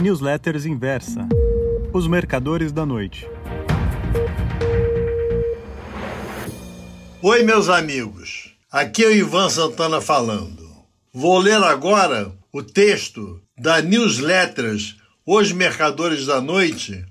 Newsletters Inversa Os Mercadores da Noite. Oi, meus amigos. Aqui é o Ivan Santana falando. Vou ler agora o texto da Newsletters Os Mercadores da Noite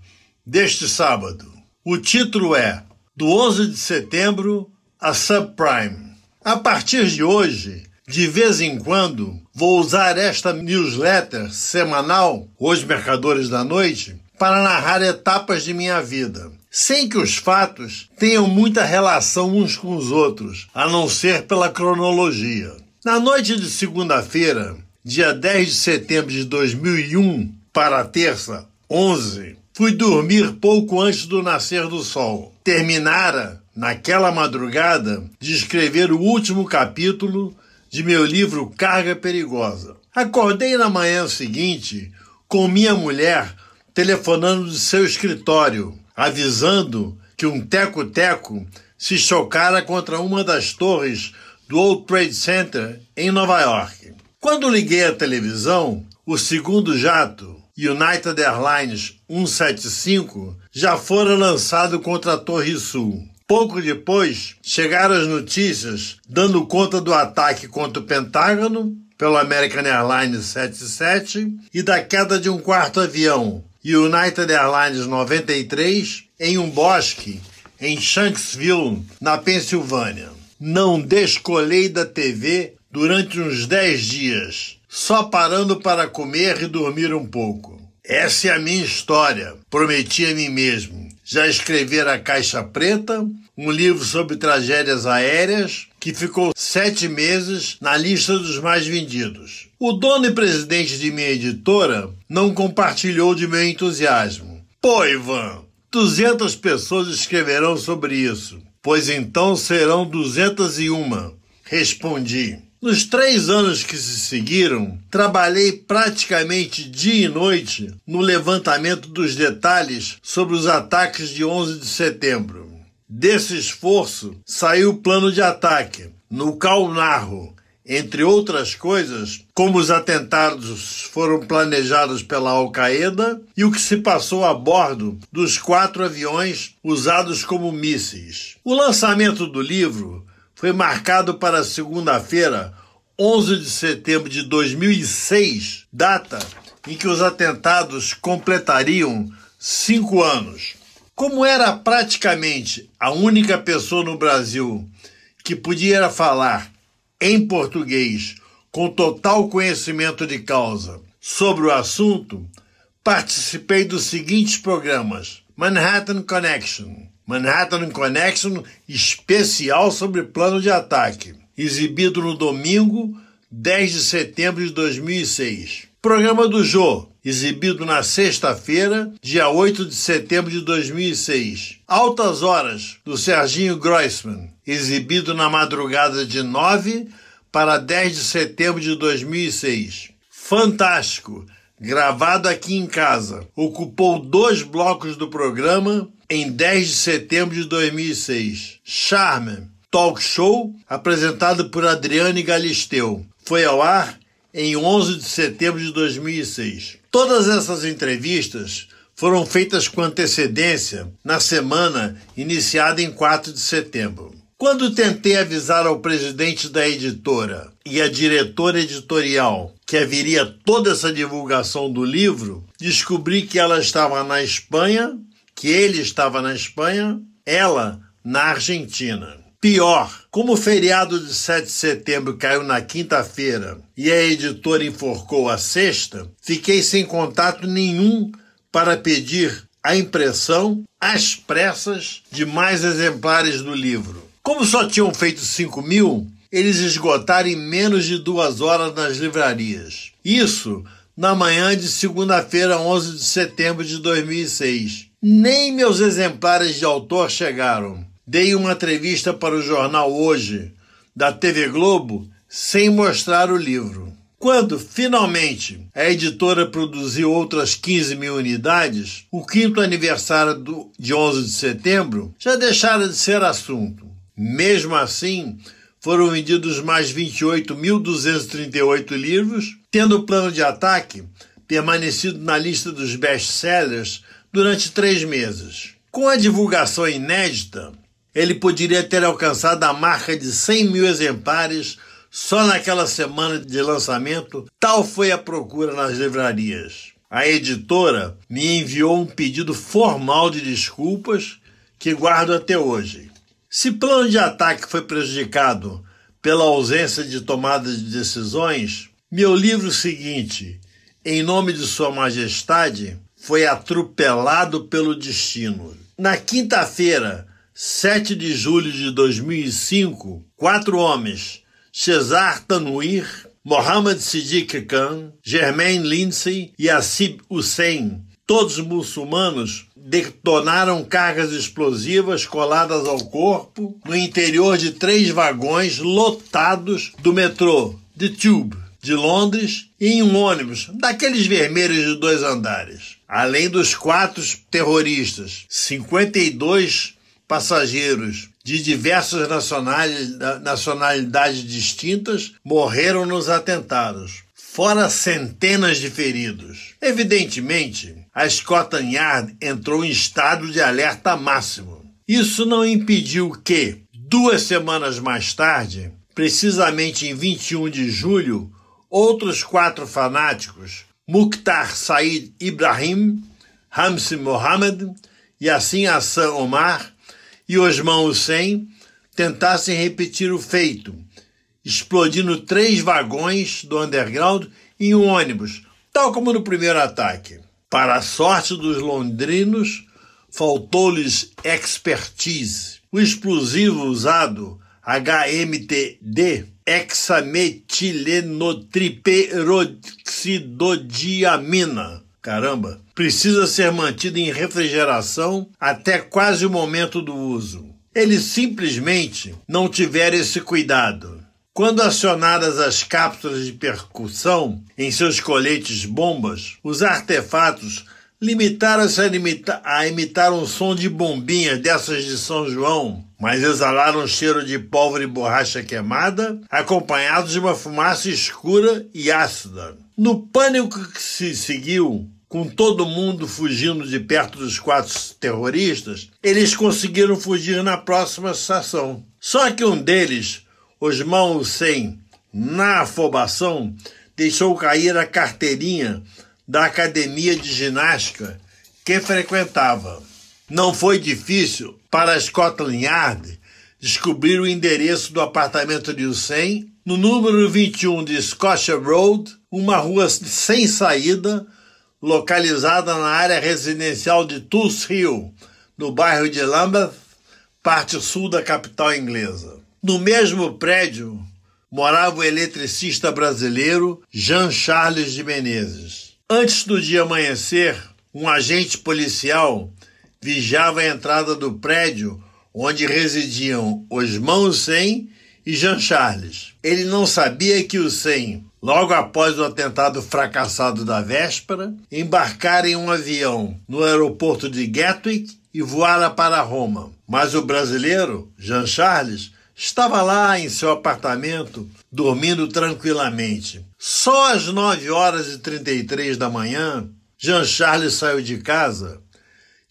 deste sábado. O título é Do 11 de setembro a Subprime. A partir de hoje, de vez em quando, vou usar esta newsletter semanal, Os Mercadores da Noite, para narrar etapas de minha vida, sem que os fatos tenham muita relação uns com os outros, a não ser pela cronologia. Na noite de segunda-feira, dia 10 de setembro de 2001, para a terça, 11, fui dormir pouco antes do nascer do sol. Terminara, naquela madrugada, de escrever o último capítulo de meu livro Carga Perigosa. Acordei na manhã seguinte com minha mulher telefonando de seu escritório, avisando que um teco-teco se chocara contra uma das torres do World Trade Center em Nova York. Quando liguei a televisão, o segundo jato, United Airlines 175, já fora lançado contra a Torre Sul. Pouco depois, chegaram as notícias dando conta do ataque contra o Pentágono pelo American Airlines 77 e da queda de um quarto avião, United Airlines 93, em um bosque em Shanksville, na Pensilvânia. Não descolei da TV durante uns 10 dias, só parando para comer e dormir um pouco. Essa é a minha história, prometi a mim mesmo. Já escrever A Caixa Preta, um livro sobre tragédias aéreas, que ficou sete meses na lista dos mais vendidos. O dono e presidente de minha editora não compartilhou de meu entusiasmo. Pô, Ivan, 200 pessoas escreverão sobre isso, pois então serão 201. Respondi. Nos três anos que se seguiram, trabalhei praticamente dia e noite no levantamento dos detalhes sobre os ataques de 11 de setembro. Desse esforço saiu o plano de ataque, no qual narro, entre outras coisas, como os atentados foram planejados pela Al-Qaeda e o que se passou a bordo dos quatro aviões usados como mísseis. O lançamento do livro foi marcado para segunda-feira, 11 de setembro de 2006, data em que os atentados completariam cinco anos. Como era praticamente a única pessoa no Brasil que podia falar em português com total conhecimento de causa sobre o assunto, participei dos seguintes programas: Manhattan Connection, Manhattan Connection especial sobre plano de ataque, exibido no domingo 10 de setembro de 2006. Programa do Jô, exibido na sexta-feira, dia 8 de setembro de 2006. Altas Horas, do Serginho Groisman, exibido na madrugada de 9 para 10 de setembro de 2006. Fantástico, gravado aqui em casa. Ocupou dois blocos do programa em 10 de setembro de 2006. Charme, talk show apresentado por Adriane Galisteu. Foi ao ar em 11 de setembro de 2006. Todas essas entrevistas foram feitas com antecedência na semana iniciada em 4 de setembro. Quando tentei avisar ao presidente da editora e à diretora editorial que haveria toda essa divulgação do livro, descobri que ela estava na Espanha que ele estava na Espanha, ela na Argentina. Pior, como o feriado de 7 de setembro caiu na quinta-feira e a editora enforcou a sexta, fiquei sem contato nenhum para pedir a impressão às pressas de mais exemplares do livro. Como só tinham feito 5 mil, eles esgotaram em menos de duas horas nas livrarias. Isso na manhã de segunda-feira, 11 de setembro de 2006. Nem meus exemplares de autor chegaram. Dei uma entrevista para o jornal Hoje, da TV Globo, sem mostrar o livro. Quando, finalmente, a editora produziu outras 15 mil unidades, o quinto aniversário do, de 11 de setembro já deixara de ser assunto. Mesmo assim, foram vendidos mais 28.238 livros, tendo o plano de ataque permanecido na lista dos best-sellers durante três meses. Com a divulgação inédita, ele poderia ter alcançado a marca de 100 mil exemplares só naquela semana de lançamento, tal foi a procura nas livrarias. A editora me enviou um pedido formal de desculpas que guardo até hoje. Se plano de ataque foi prejudicado pela ausência de tomada de decisões, meu livro seguinte, Em Nome de Sua Majestade, foi atropelado pelo destino. Na quinta-feira, 7 de julho de 2005, quatro homens, Cesar Tanwir, Mohammed Siddiq Khan, Germain Lindsay e Asib Hussein, todos muçulmanos, detonaram cargas explosivas coladas ao corpo no interior de três vagões lotados do metrô The Tube de Londres em um ônibus daqueles vermelhos de dois andares. Além dos quatro terroristas, 52 passageiros de diversas nacionalidades distintas morreram nos atentados, fora centenas de feridos. Evidentemente, a Scotland Yard entrou em estado de alerta máximo. Isso não impediu que, duas semanas mais tarde, precisamente em 21 de julho, outros quatro fanáticos, Mukhtar Said Ibrahim, Hamsi Mohammed, Yassin Hassan Omar e Osman Hussein, tentassem repetir o feito, explodindo três vagões do underground em um ônibus, tal como no primeiro ataque. Para a sorte dos londrinos, faltou-lhes expertise. O explosivo usado, HMTD, hexametilenotriperoxidodiamina, caramba, precisa ser mantido em refrigeração até quase o momento do uso. Eles simplesmente não tiveram esse cuidado. Quando acionadas as cápsulas de percussão em seus coletes bombas, os artefatos limitaram-se a, a, imitar um som de bombinhas dessas de São João, mas exalaram um cheiro de pólvora e borracha queimada, acompanhados de uma fumaça escura e ácida. No pânico que se seguiu, com todo mundo fugindo de perto dos quatro terroristas, eles conseguiram fugir na próxima estação. Só que um deles, Osman Hussein, na afobação, deixou cair a carteirinha da academia de ginástica que frequentava. Não foi difícil para Scotland Yard descobrir o endereço do apartamento de Hussein no número 21 de Scotia Road, uma rua sem saída, localizada na área residencial de Tulse Hill, no bairro de Lambeth, parte sul da capital inglesa. No mesmo prédio morava o eletricista brasileiro Jean Charles de Menezes. Antes do dia amanhecer, um agente policial vigiava a entrada do prédio onde residiam Osman Hussein e Jean Charles. Ele não sabia que Hussein, logo após o atentado fracassado da véspera, embarcara em um avião no aeroporto de Gatwick e voara para Roma. Mas o brasileiro, Jean Charles, estava lá em seu apartamento, dormindo tranquilamente. Só às 9 horas e 33 da manhã, Jean Charles saiu de casa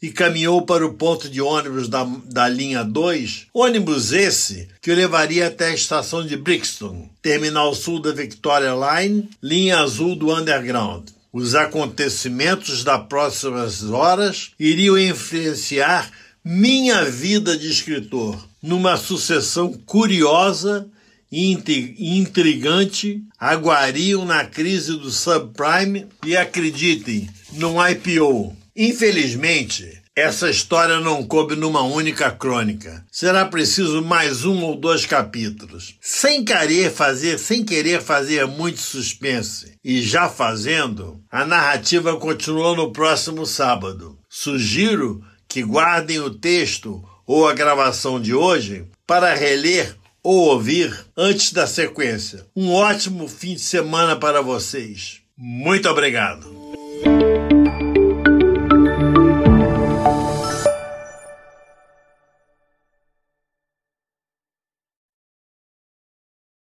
e caminhou para o ponto de ônibus da, da linha 2, ônibus esse que o levaria até a estação de Brixton, terminal sul da Victoria Line, linha azul do Underground. Os acontecimentos das próximas horas iriam influenciar minha vida de escritor numa sucessão curiosa e intrigante, aguariam na crise do subprime e acreditem, num IPO. Infelizmente, essa história não coube numa única crônica. Será preciso mais um ou dois capítulos. Sem querer fazer, sem querer fazer muito suspense e já fazendo, a narrativa continuou no próximo sábado. Sugiro que guardem o texto ou a gravação de hoje para reler ou ouvir antes da sequência. Um ótimo fim de semana para vocês. Muito obrigado.